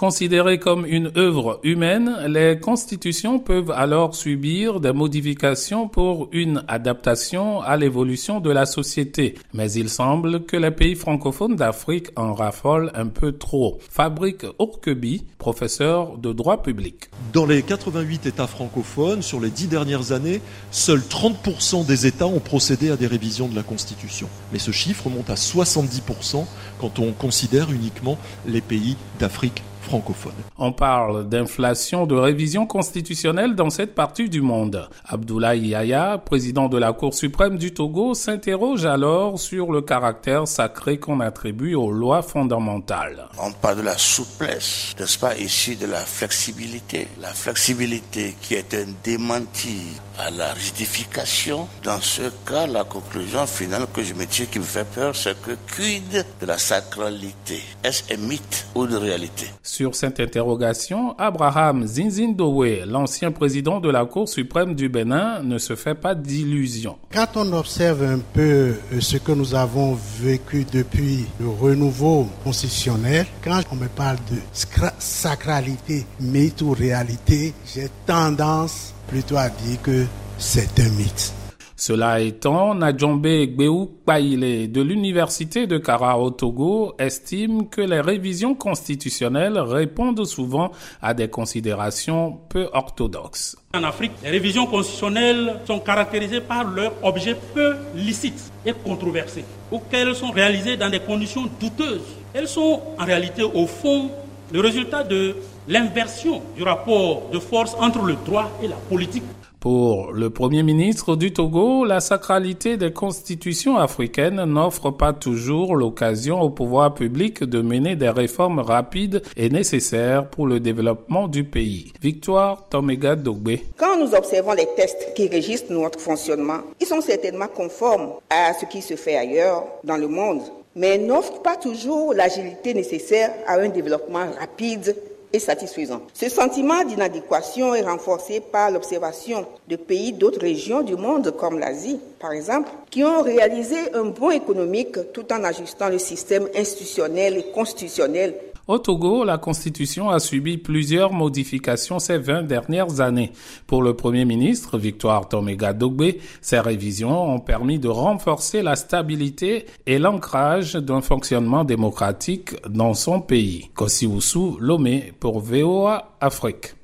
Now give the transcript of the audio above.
Considérées comme une œuvre humaine, les constitutions peuvent alors subir des modifications pour une adaptation à l'évolution de la société. Mais il semble que les pays francophones d'Afrique en raffolent un peu trop. Fabrique Orkeby, professeur de droit public. Dans les 88 États francophones, sur les dix dernières années, seuls 30% des États ont procédé à des révisions de la Constitution. Mais ce chiffre monte à 70% quand on considère uniquement les pays d'Afrique francophone. On parle d'inflation de révision constitutionnelle dans cette partie du monde. Abdoulaye Yaya, président de la Cour suprême du Togo, s'interroge alors sur le caractère sacré qu'on attribue aux lois fondamentales. On parle de la souplesse, n'est-ce pas, ici de la flexibilité. La flexibilité qui est un démenti à la rigidification. Dans ce cas, la conclusion finale que je me tire qui me fait peur, c'est que quid de la sacralité? Est-ce un mythe ou une réalité? Sur cette interrogation, Abraham Zinzindowe, l'ancien président de la Cour suprême du Bénin, ne se fait pas d'illusions. Quand on observe un peu euh, ce que nous avons vécu depuis le renouveau constitutionnel, quand on me parle de sacralité, mythe ou réalité, j'ai tendance plutôt à dire que c'est un mythe. Cela étant, Najombe Gbeou Paile de l'Université de Kara au Togo estime que les révisions constitutionnelles répondent souvent à des considérations peu orthodoxes. En Afrique, les révisions constitutionnelles sont caractérisées par leur objet peu licite et controversé, ou qu'elles sont réalisées dans des conditions douteuses. Elles sont en réalité, au fond, le résultat de l'inversion du rapport de force entre le droit et la politique pour le Premier ministre du Togo, la sacralité des constitutions africaines n'offre pas toujours l'occasion au pouvoir public de mener des réformes rapides et nécessaires pour le développement du pays. Victoire Tomega Dogbe. Quand nous observons les tests qui régissent notre fonctionnement, ils sont certainement conformes à ce qui se fait ailleurs dans le monde, mais n'offrent pas toujours l'agilité nécessaire à un développement rapide satisfaisant. Ce sentiment d'inadéquation est renforcé par l'observation de pays d'autres régions du monde, comme l'Asie, par exemple, qui ont réalisé un bond économique tout en ajustant le système institutionnel et constitutionnel au Togo, la Constitution a subi plusieurs modifications ces 20 dernières années. Pour le Premier ministre, Victoire Tomega Dogbe, ces révisions ont permis de renforcer la stabilité et l'ancrage d'un fonctionnement démocratique dans son pays. Kossi Lomé pour VOA Afrique.